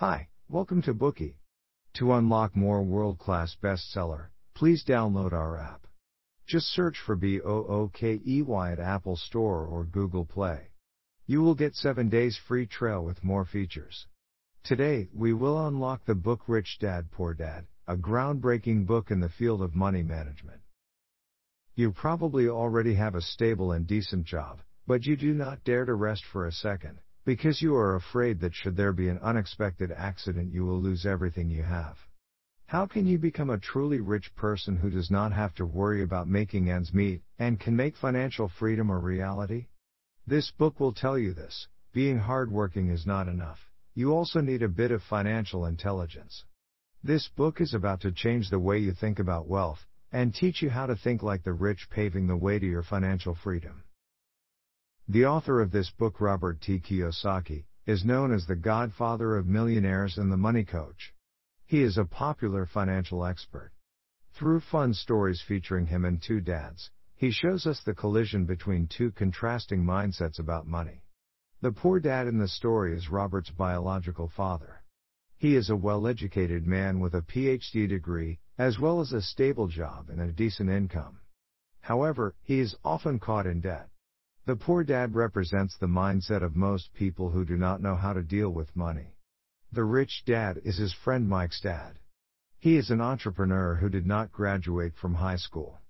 Hi, welcome to Bookey. To unlock more world-class bestseller, please download our app. Just search for B-O-O-K-E-Y at Apple Store or Google Play. You will get 7 days free trial with more features. Today, we will unlock the book Rich Dad Poor Dad, a groundbreaking book in the field of money management. You probably already have a stable and decent job, but you do not dare to rest for a second, because you are afraid that should there be an unexpected accident you will lose everything you have. How can you become a truly rich person who does not have to worry about making ends meet, and can make financial freedom a reality? This book will tell you this. Being hardworking is not enough. You also need a bit of financial intelligence. This book is about to change the way you think about wealth, and teach you how to think like the rich, paving the way to your financial freedom. The author of this book, Robert T. Kiyosaki, is known as the godfather of millionaires and the money coach. He is a popular financial expert. Through fun stories featuring him and two dads, he shows us the collision between two contrasting mindsets about money. The poor dad in the story is Robert's biological father. He is a well educated man with a PhD degree, as well as a stable job and a decent income. However, he is often caught in debt. The poor dad represents the mindset of most people who do not know how to deal with money. The rich dad is his friend Mike's dad. He is an entrepreneur who did not graduate from high school.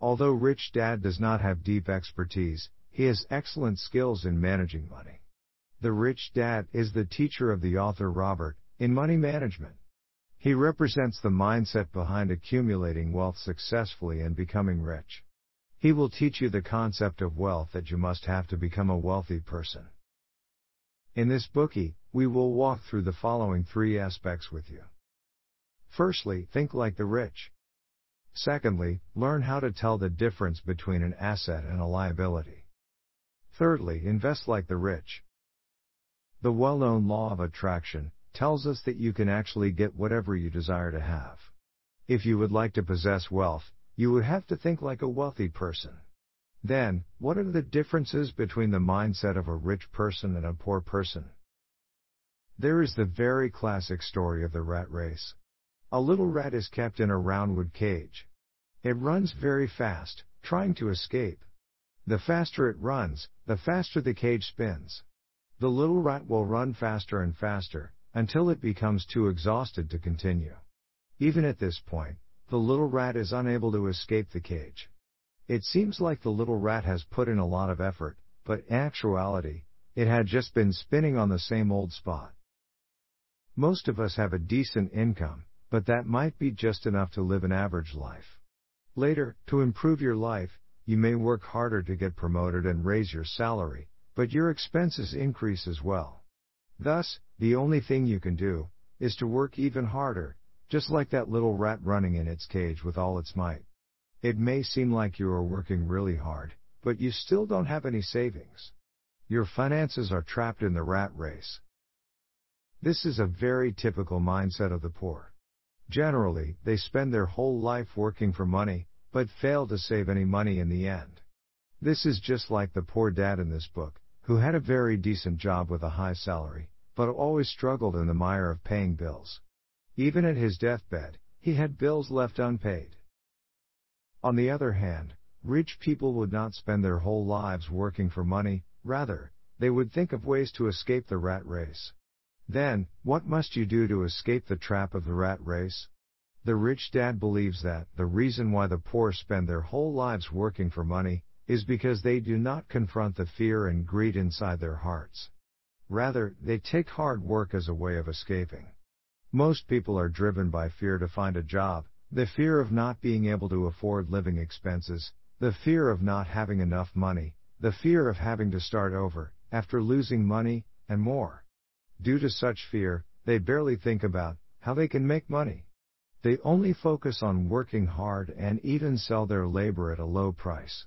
Although rich dad does not have deep expertise, he has excellent skills in managing money. The rich dad is the teacher of the author Robert in money management. He represents the mindset behind accumulating wealth successfully and becoming rich. He will teach you the concept of wealth that you must have to become a wealthy person. In this Bookey, we will walk through the following three aspects with you. Firstly, think like the rich. Secondly, learn how to tell the difference between an asset and a liability. Thirdly, invest like the rich. The well known law of attraction tells us that you can actually get whatever you desire to have. If you would like to possess wealth, you would have to think like a wealthy person. Then, what are the differences between the mindset of a rich person and a poor person? There is the very classic story of the rat race. A little rat is kept in a roundwood cage. It runs very fast, trying to escape. The faster it runs, the faster the cage spins. The little rat will run faster and faster, until it becomes too exhausted to continue. Even at this point, the little rat is unable to escape the cage. It seems like the little rat has put in a lot of effort, but in actuality, it had just been spinning on the same old spot. Most of us have a decent income, but that might be just enough to live an average life. Later, to improve your life, you may work harder to get promoted and raise your salary, but your expenses increase as well. Thus, the only thing you can do is to work even harder, just like that little rat running in its cage with all its might. It may seem like you are working really hard, but you still don't have any savings. Your finances are trapped in the rat race. This is a very typical mindset of the poor. Generally, they spend their whole life working for money, but fail to save any money in the end. This is just like the poor dad in this book, who had a very decent job with a high salary, but always struggled in the mire of paying bills. Even at his deathbed, he had bills left unpaid. On the other hand, rich people would not spend their whole lives working for money, rather, they would think of ways to escape the rat race. Then, what must you do to escape the trap of the rat race? The rich dad believes that the reason why the poor spend their whole lives working for money is because they do not confront the fear and greed inside their hearts. Rather, they take hard work as a way of escaping. Most people are driven by fear to find a job, the fear of not being able to afford living expenses, the fear of not having enough money, the fear of having to start over, after losing money, and more. Due to such fear, they barely think about how they can make money. They only focus on working hard and even sell their labor at a low price.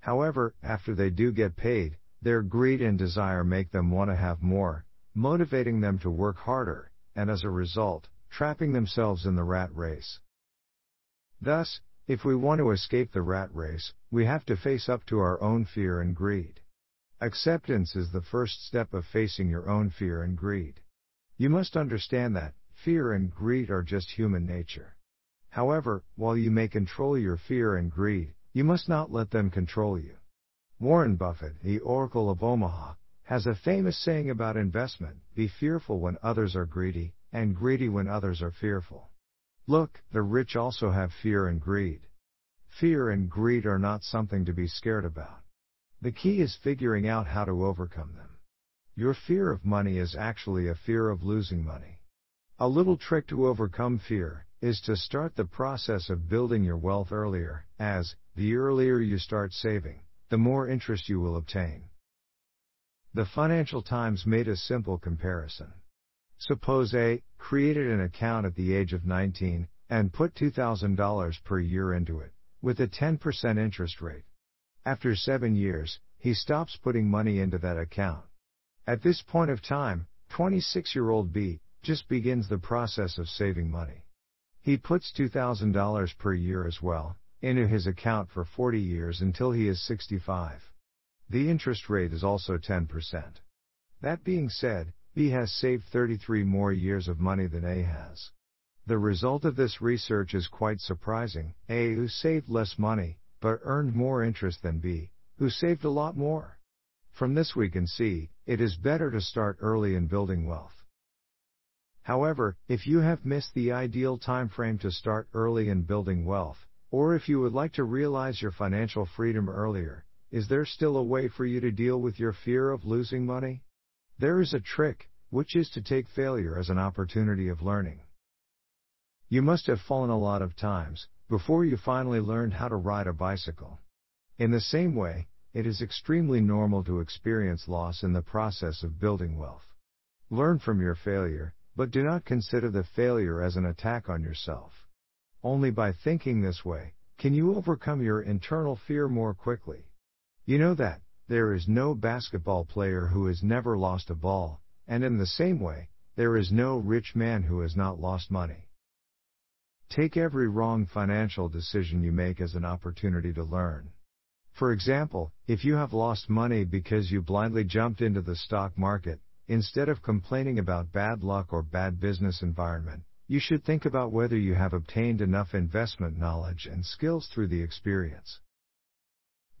However, after they do get paid, their greed and desire make them want to have more, motivating them to work harder, and as a result, trapping themselves in the rat race. Thus, if we want to escape the rat race, we have to face up to our own fear and greed. Acceptance is the first step of facing your own fear and greed. You must understand that fear and greed are just human nature. However, while you may control your fear and greed, you must not let them control you. Warren Buffett, the Oracle of Omaha, has a famous saying about investment be fearful when others are greedy, and greedy when others are fearful. Look, the rich also have fear and greed. Fear and greed are not something to be scared about. The key is figuring out how to overcome them. Your fear of money is actually a fear of losing money. A little trick to overcome fear is to start the process of building your wealth earlier, as, the earlier you start saving, the more interest you will obtain. The Financial Times made a simple comparison. Suppose A created an account at the age of 19 and put $2,000 per year into it, with a 10% interest rate. After seven years, he stops putting money into that account. At this point of time, 26 year old B just begins the process of saving money. He puts $2,000 per year as well into his account for 40 years until he is 65. The interest rate is also 10%. That being said, B has saved 33 more years of money than A has. The result of this research is quite surprising. A who saved less money, but earned more interest than B, who saved a lot more. From this we can see, it is better to start early in building wealth. However, if you have missed the ideal time frame to start early in building wealth, or if you would like to realize your financial freedom earlier, is there still a way for you to deal with your fear of losing money? There is a trick, which is to take failure as an opportunity of learning. You must have fallen a lot of times before you finally learned how to ride a bicycle. In the same way, it is extremely normal to experience loss in the process of building wealth. Learn from your failure, but do not consider the failure as an attack on yourself. Only by thinking this way, can you overcome your internal fear more quickly. You know that, there is no basketball player who has never lost a ball, and in the same way, there is no rich man who has not lost money. Take every wrong financial decision you make as an opportunity to learn. For example, if you have lost money because you blindly jumped into the stock market, instead of complaining about bad luck or bad business environment, you should think about whether you have obtained enough investment knowledge and skills through the experience.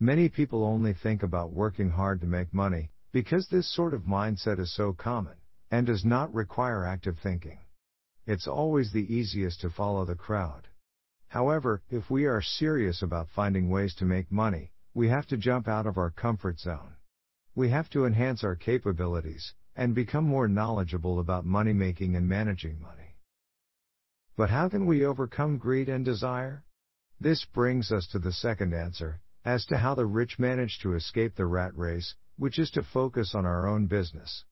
Many people only think about working hard to make money, because this sort of mindset is so common, and does not require active thinking. It's always the easiest to follow the crowd. However, if we are serious about finding ways to make money, we have to jump out of our comfort zone. We have to enhance our capabilities and become more knowledgeable about money making and managing money. But how can we overcome greed and desire? This brings us to the second answer, as to how the rich manage to escape the rat race, which is to focus on our own business.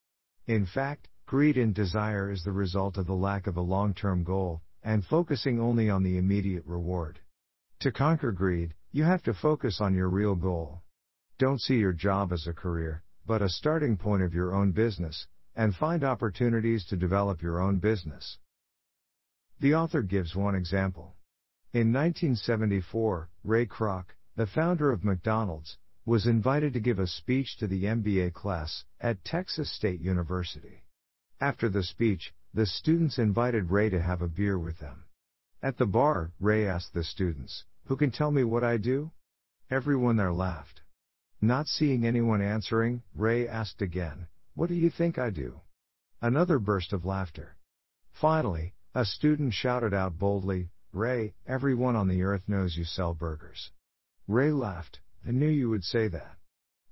In fact, greed and desire is the result of the lack of a long term goal, and focusing only on the immediate reward. To conquer greed, you have to focus on your real goal. Don't see your job as a career, but a starting point of your own business, and find opportunities to develop your own business. The author gives one example. In 1974, Ray Kroc, the founder of McDonald's, was invited to give a speech to the MBA class at Texas State University. After the speech, the students invited Ray to have a beer with them. At the bar, Ray asked the students, who can tell me what I do? Everyone there laughed. Not seeing anyone answering, Ray asked again, What do you think I do? Another burst of laughter. Finally, a student shouted out boldly, Ray, everyone on the earth knows you sell burgers. Ray laughed, I knew you would say that.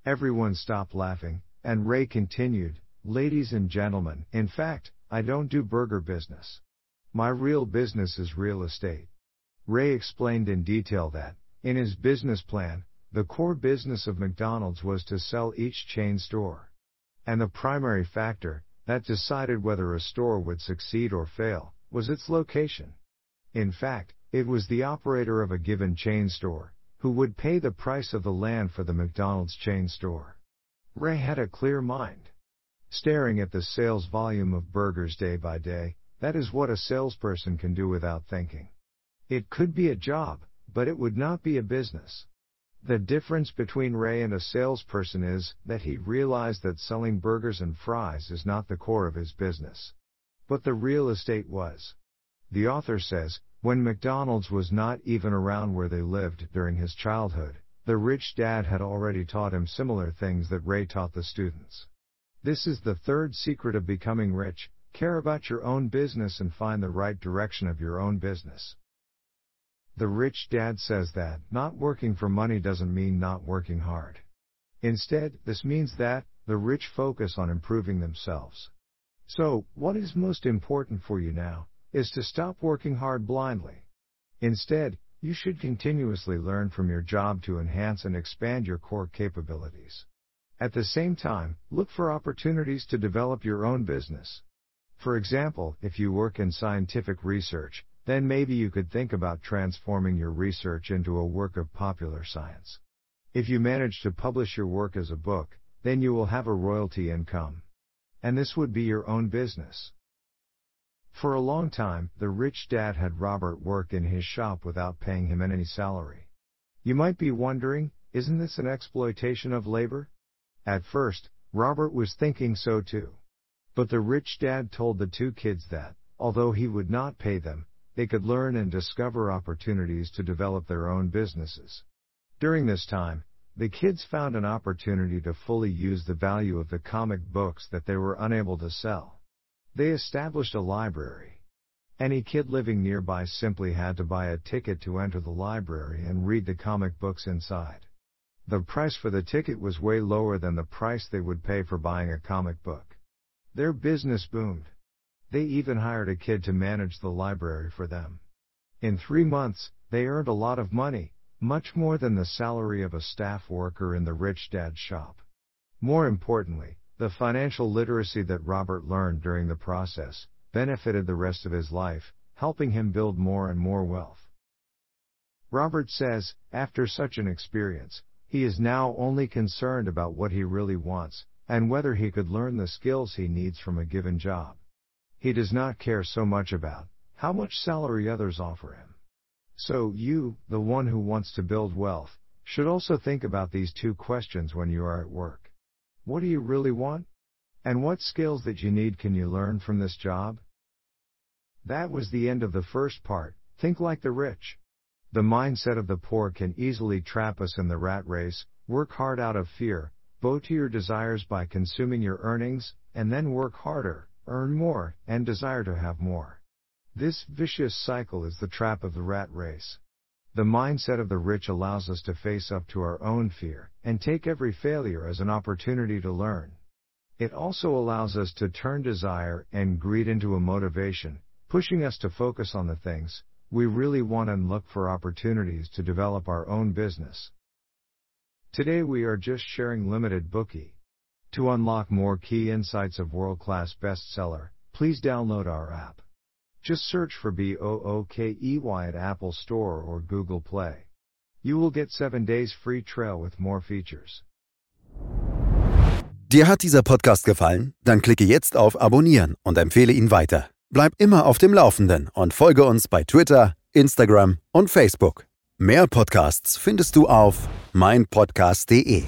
Everyone stopped laughing, and Ray continued, Ladies and gentlemen, in fact, I don't do burger business. My real business is real estate. Ray explained in detail that, in his business plan, the core business of McDonald's was to sell each chain store. And the primary factor, that decided whether a store would succeed or fail, was its location. In fact, it was the operator of a given chain store, who would pay the price of the land for the McDonald's chain store. Ray had a clear mind. Staring at the sales volume of burgers day by day, that is what a salesperson can do without thinking. It could be a job, but it would not be a business. The difference between Ray and a salesperson is that he realized that selling burgers and fries is not the core of his business. But the real estate was. The author says, when McDonald's was not even around where they lived during his childhood, the rich dad had already taught him similar things that Ray taught the students. This is the third secret of becoming rich care about your own business and find the right direction of your own business. The rich dad says that not working for money doesn't mean not working hard. Instead, this means that the rich focus on improving themselves. So, what is most important for you now is to stop working hard blindly. Instead, you should continuously learn from your job to enhance and expand your core capabilities. At the same time, look for opportunities to develop your own business. For example, if you work in scientific research, then maybe you could think about transforming your research into a work of popular science. If you manage to publish your work as a book, then you will have a royalty income. And this would be your own business. For a long time, the rich dad had Robert work in his shop without paying him any salary. You might be wondering, isn't this an exploitation of labor? At first, Robert was thinking so too. But the rich dad told the two kids that, although he would not pay them, they could learn and discover opportunities to develop their own businesses. During this time, the kids found an opportunity to fully use the value of the comic books that they were unable to sell. They established a library. Any kid living nearby simply had to buy a ticket to enter the library and read the comic books inside. The price for the ticket was way lower than the price they would pay for buying a comic book. Their business boomed. They even hired a kid to manage the library for them. In three months, they earned a lot of money, much more than the salary of a staff worker in the rich dad's shop. More importantly, the financial literacy that Robert learned during the process benefited the rest of his life, helping him build more and more wealth. Robert says, after such an experience, he is now only concerned about what he really wants, and whether he could learn the skills he needs from a given job. He does not care so much about how much salary others offer him. So you, the one who wants to build wealth, should also think about these two questions when you are at work. What do you really want? And what skills that you need can you learn from this job? That was the end of the first part. Think like the rich. The mindset of the poor can easily trap us in the rat race, work hard out of fear, bow to your desires by consuming your earnings, and then work harder, earn more, and desire to have more. This vicious cycle is the trap of the rat race. The mindset of the rich allows us to face up to our own fear and take every failure as an opportunity to learn. It also allows us to turn desire and greed into a motivation, pushing us to focus on the things we really want and look for opportunities to develop our own business. Today we are just sharing limited Bookey. To unlock more key insights of world-class bestseller, please download our app. Just search for B-O-O-K-E-Y at Apple Store or Google Play. You will get 7 days free trial with more features. Dir hat dieser Podcast gefallen? Dann klicke jetzt auf Abonnieren und empfehle ihn weiter. Bleib immer auf dem Laufenden und folge uns bei Twitter, Instagram und Facebook. Mehr Podcasts findest du auf meinpodcast.de.